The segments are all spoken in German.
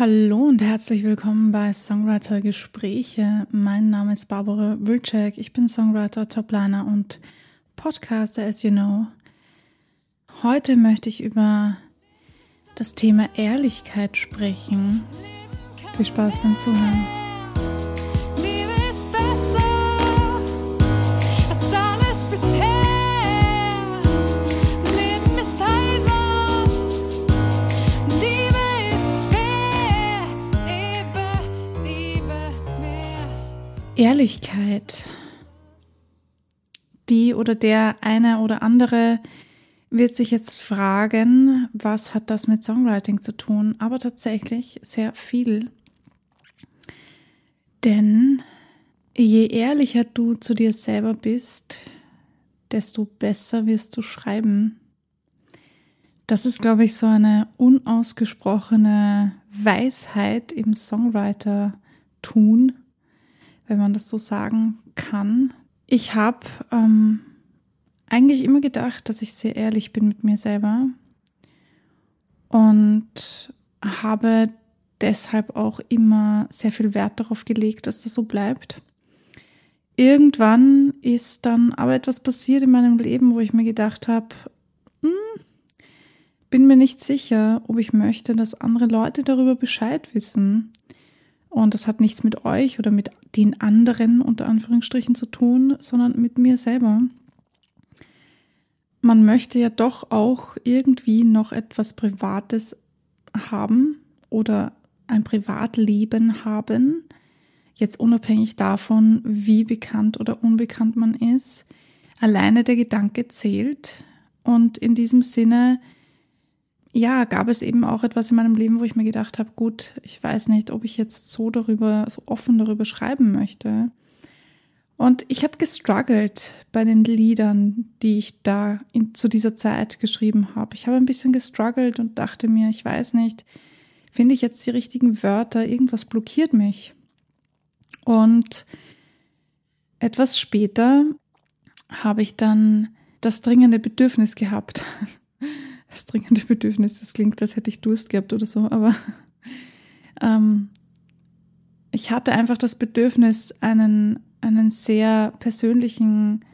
Hallo und herzlich willkommen bei Songwriter Gespräche. Mein Name ist Barbara Wilczek. Ich bin Songwriter, Topliner und Podcaster, as you know. Heute möchte ich über das Thema Ehrlichkeit sprechen. Viel Spaß beim Zuhören. Ehrlichkeit. Die oder der eine oder andere wird sich jetzt fragen, was hat das mit Songwriting zu tun? Aber tatsächlich sehr viel. Denn je ehrlicher du zu dir selber bist, desto besser wirst du schreiben. Das ist, glaube ich, so eine unausgesprochene Weisheit im Songwriter-Tun wenn man das so sagen kann. Ich habe ähm, eigentlich immer gedacht, dass ich sehr ehrlich bin mit mir selber und habe deshalb auch immer sehr viel Wert darauf gelegt, dass das so bleibt. Irgendwann ist dann aber etwas passiert in meinem Leben, wo ich mir gedacht habe, hm, bin mir nicht sicher, ob ich möchte, dass andere Leute darüber Bescheid wissen. Und das hat nichts mit euch oder mit den anderen unter Anführungsstrichen zu tun, sondern mit mir selber. Man möchte ja doch auch irgendwie noch etwas Privates haben oder ein Privatleben haben, jetzt unabhängig davon, wie bekannt oder unbekannt man ist. Alleine der Gedanke zählt und in diesem Sinne ja, gab es eben auch etwas in meinem Leben, wo ich mir gedacht habe, gut, ich weiß nicht, ob ich jetzt so darüber, so offen darüber schreiben möchte. Und ich habe gestruggelt bei den Liedern, die ich da in, zu dieser Zeit geschrieben habe. Ich habe ein bisschen gestruggelt und dachte mir, ich weiß nicht, finde ich jetzt die richtigen Wörter, irgendwas blockiert mich. Und etwas später habe ich dann das dringende Bedürfnis gehabt, das dringende Bedürfnis, das klingt, als hätte ich Durst gehabt oder so, aber ähm, ich hatte einfach das Bedürfnis, einen, einen sehr persönlichen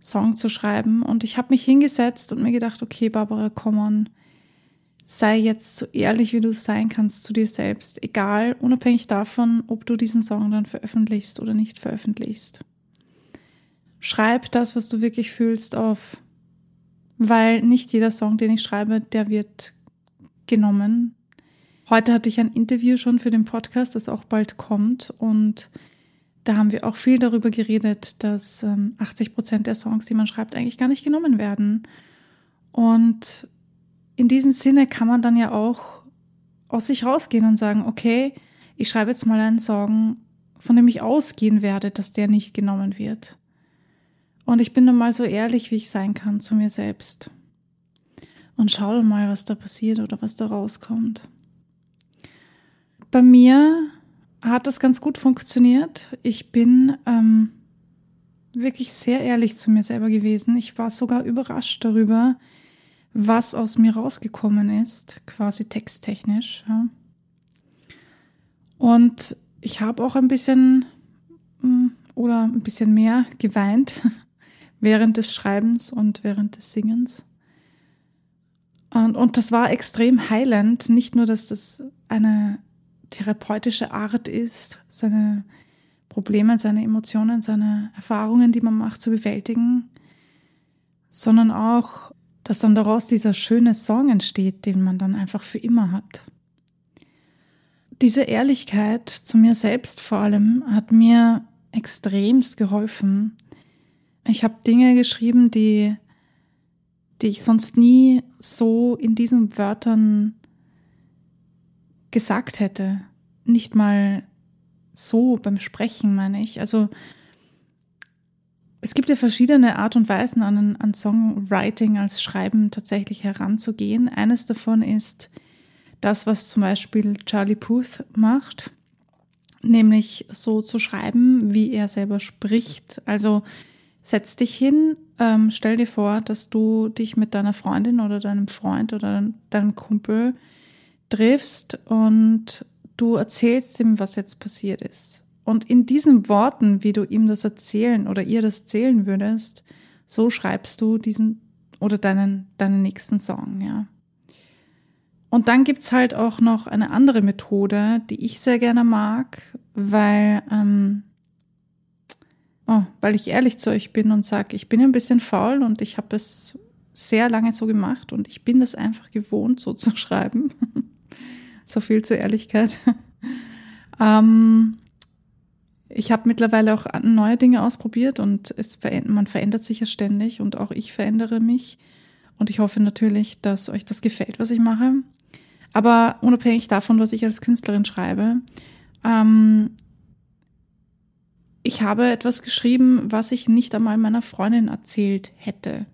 Song zu schreiben. Und ich habe mich hingesetzt und mir gedacht, okay, Barbara, komm on, sei jetzt so ehrlich, wie du sein kannst zu dir selbst, egal, unabhängig davon, ob du diesen Song dann veröffentlichst oder nicht veröffentlichst. Schreib das, was du wirklich fühlst, auf weil nicht jeder Song, den ich schreibe, der wird genommen. Heute hatte ich ein Interview schon für den Podcast, das auch bald kommt und da haben wir auch viel darüber geredet, dass 80 ähm, Prozent der Songs, die man schreibt, eigentlich gar nicht genommen werden. Und in diesem Sinne kann man dann ja auch aus sich rausgehen und sagen, okay, ich schreibe jetzt mal einen Song, von dem ich ausgehen werde, dass der nicht genommen wird. Und ich bin dann mal so ehrlich, wie ich sein kann zu mir selbst. Und schau dann mal, was da passiert oder was da rauskommt. Bei mir hat das ganz gut funktioniert. Ich bin ähm, wirklich sehr ehrlich zu mir selber gewesen. Ich war sogar überrascht darüber, was aus mir rausgekommen ist, quasi texttechnisch. Ja. Und ich habe auch ein bisschen mm, oder ein bisschen mehr geweint, während des Schreibens und während des Singens. Und, und das war extrem heilend. Nicht nur, dass das eine therapeutische Art ist, seine Probleme, seine Emotionen, seine Erfahrungen, die man macht, zu bewältigen, sondern auch, dass dann daraus dieser schöne Song entsteht, den man dann einfach für immer hat. Diese Ehrlichkeit zu mir selbst vor allem hat mir extremst geholfen, ich habe Dinge geschrieben, die, die ich sonst nie so in diesen Wörtern gesagt hätte. Nicht mal so beim Sprechen, meine ich. Also es gibt ja verschiedene Art und Weisen an, an Songwriting als Schreiben tatsächlich heranzugehen. Eines davon ist das, was zum Beispiel Charlie Puth macht, nämlich so zu schreiben, wie er selber spricht. Also Setz dich hin, ähm, stell dir vor, dass du dich mit deiner Freundin oder deinem Freund oder deinem Kumpel triffst und du erzählst ihm, was jetzt passiert ist. Und in diesen Worten, wie du ihm das erzählen oder ihr das erzählen würdest, so schreibst du diesen oder deinen, deinen nächsten Song, ja. Und dann gibt's halt auch noch eine andere Methode, die ich sehr gerne mag, weil, ähm, oh, weil ich ehrlich zu euch bin und sage, ich bin ein bisschen faul und ich habe es sehr lange so gemacht und ich bin es einfach gewohnt, so zu schreiben. so viel zur Ehrlichkeit. ähm, ich habe mittlerweile auch neue Dinge ausprobiert und es man verändert sich ja ständig und auch ich verändere mich. Und ich hoffe natürlich, dass euch das gefällt, was ich mache. Aber unabhängig davon, was ich als Künstlerin schreibe, ähm, ich habe etwas geschrieben, was ich nicht einmal meiner Freundin erzählt hätte.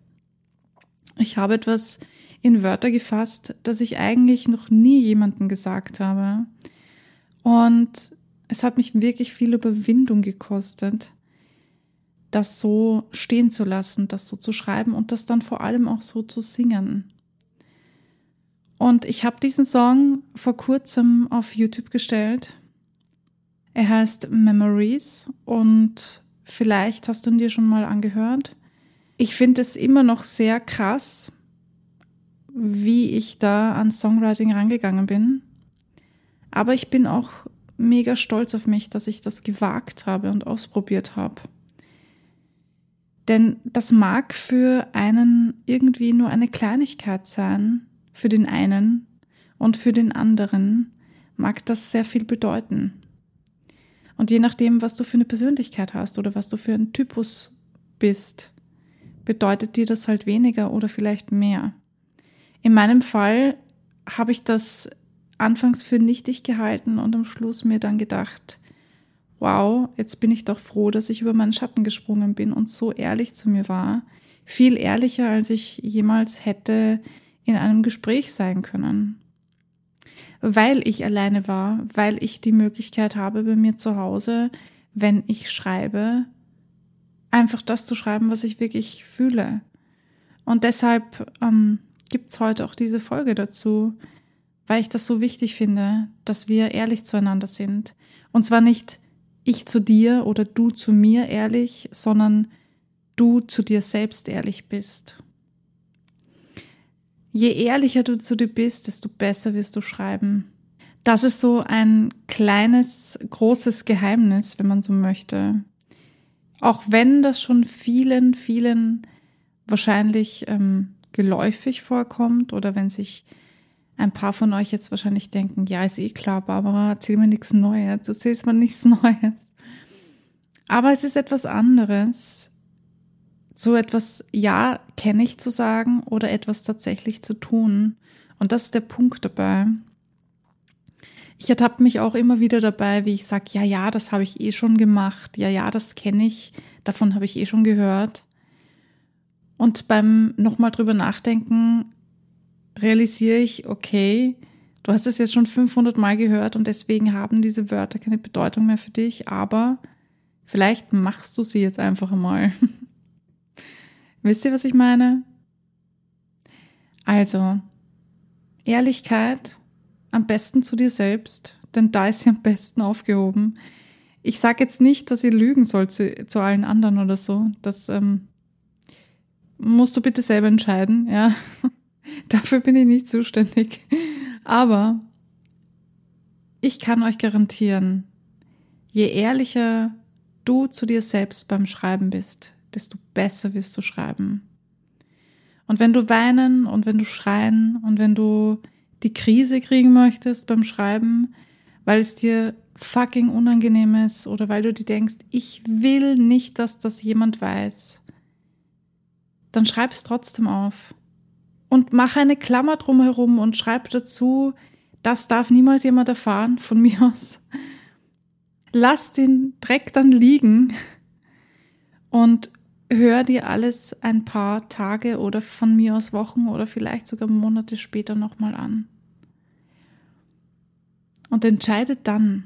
Ich habe etwas in Wörter gefasst, das ich eigentlich noch nie jemandem gesagt habe. Und es hat mich wirklich viel Überwindung gekostet, das so stehen zu lassen, das so zu schreiben und das dann vor allem auch so zu singen. Und ich habe diesen Song vor kurzem auf YouTube gestellt. Er heißt Memories und vielleicht hast du ihn dir schon mal angehört. Ich finde es immer noch sehr krass, wie ich da an Songwriting rangegangen bin. Aber ich bin auch mega stolz auf mich, dass ich das gewagt habe und ausprobiert habe. Denn das mag für einen irgendwie nur eine Kleinigkeit sein, für den einen und für den anderen mag das sehr viel bedeuten. Und je nachdem, was du für eine Persönlichkeit hast oder was du für ein Typus bist, bedeutet dir das halt weniger oder vielleicht mehr. In meinem Fall habe ich das anfangs für nichtig gehalten und am Schluss mir dann gedacht, wow, jetzt bin ich doch froh, dass ich über meinen Schatten gesprungen bin und so ehrlich zu mir war. Viel ehrlicher, als ich jemals hätte in einem Gespräch sein können. Weil ich alleine war, weil ich die Möglichkeit habe, bei mir zu Hause, wenn ich schreibe, einfach das zu schreiben, was ich wirklich fühle. Und deshalb ähm, gibt heute auch diese Folge dazu, weil ich das so wichtig finde, dass wir ehrlich zueinander sind. Und zwar nicht ich zu dir oder du zu mir ehrlich, sondern du zu dir selbst ehrlich bist. Je ehrlicher du zu dir bist, desto besser wirst du schreiben. Das ist so ein kleines, großes Geheimnis, wenn man so möchte. Auch wenn das schon vielen, vielen wahrscheinlich ähm, geläufig vorkommt oder wenn sich ein paar von euch jetzt wahrscheinlich denken, ja, ist eh klar, Barbara, erzähl mir nichts Neues, du erzählst mir nichts Neues. Aber es ist etwas anderes, so etwas Ja kenne ich zu sagen oder etwas tatsächlich zu tun. Und das ist der Punkt dabei. Ich ertappe mich auch immer wieder dabei, wie ich sage, ja, ja, das habe ich eh schon gemacht, ja, ja, das kenne ich, davon habe ich eh schon gehört. Und beim nochmal drüber nachdenken realisiere ich, okay, du hast es jetzt schon 500 Mal gehört und deswegen haben diese Wörter keine Bedeutung mehr für dich, aber vielleicht machst du sie jetzt einfach einmal. Wisst ihr, was ich meine? Also, Ehrlichkeit am besten zu dir selbst, denn da ist sie am besten aufgehoben. Ich sage jetzt nicht, dass ihr lügen sollt zu, zu allen anderen oder so. Das ähm, musst du bitte selber entscheiden, ja. Dafür bin ich nicht zuständig. Aber ich kann euch garantieren, je ehrlicher du zu dir selbst beim Schreiben bist, desto besser wirst du schreiben. Und wenn du weinen und wenn du schreien und wenn du die Krise kriegen möchtest beim Schreiben, weil es dir fucking unangenehm ist oder weil du dir denkst, ich will nicht, dass das jemand weiß, dann schreib es trotzdem auf. Und mach eine Klammer drumherum und schreib dazu, das darf niemals jemand erfahren, von mir aus. Lass den Dreck dann liegen und hör dir alles ein paar Tage oder von mir aus Wochen oder vielleicht sogar Monate später nochmal an. Und entscheide dann,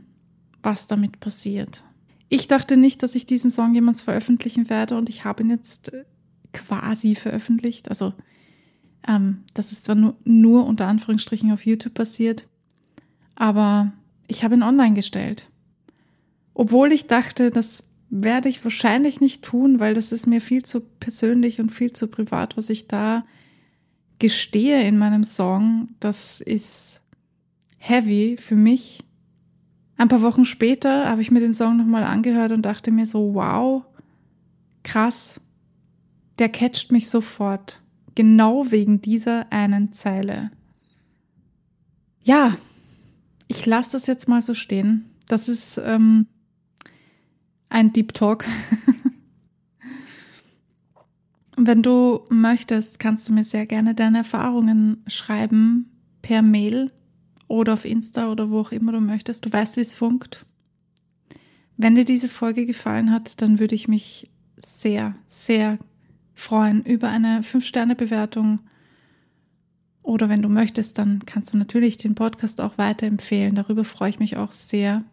was damit passiert. Ich dachte nicht, dass ich diesen Song jemals veröffentlichen werde und ich habe ihn jetzt quasi veröffentlicht. Also ähm, das ist zwar nur, nur unter Anführungsstrichen auf YouTube passiert, Aber ich habe ihn online gestellt. Obwohl ich dachte, das werde ich wahrscheinlich nicht tun, weil das ist mir viel zu persönlich und viel zu privat, was ich da gestehe in meinem Song. Das ist heavy für mich. Ein paar Wochen später habe ich mir den Song nochmal angehört und dachte mir so, wow, krass, der catcht mich sofort. Genau wegen dieser einen Zeile. Ja, ich lasse das jetzt mal so stehen. Das ist ähm, ein Deep Talk. Wenn du möchtest, kannst du mir sehr gerne deine Erfahrungen schreiben per Mail oder auf Insta oder wo auch immer du möchtest. Du weißt, wie es funkt. Wenn dir diese Folge gefallen hat, dann würde ich mich sehr, sehr freuen über eine 5-Sterne-Bewertung. Oder wenn du möchtest, dann kannst du natürlich den Podcast auch weiterempfehlen. Darüber freue ich mich auch sehr.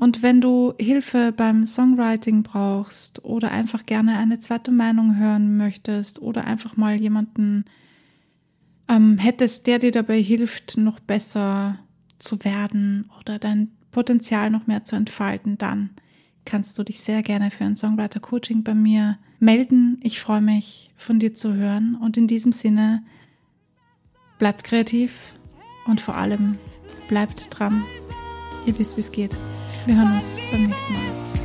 Und wenn du Hilfe beim Songwriting brauchst oder einfach gerne eine zweite Meinung hören möchtest oder einfach mal jemanden ähm, hättest, der dir dabei hilft, noch besser zu werden oder dein Potenzial noch mehr zu entfalten, dann kannst du dich sehr gerne für ein Songwriter-Coaching bei mir melden. Ich freue mich, von dir zu hören. Und in diesem Sinne, bleibt kreativ und vor allem bleibt dran. Ihr wisst, wie es geht. Wir hören uns beim nächsten Mal.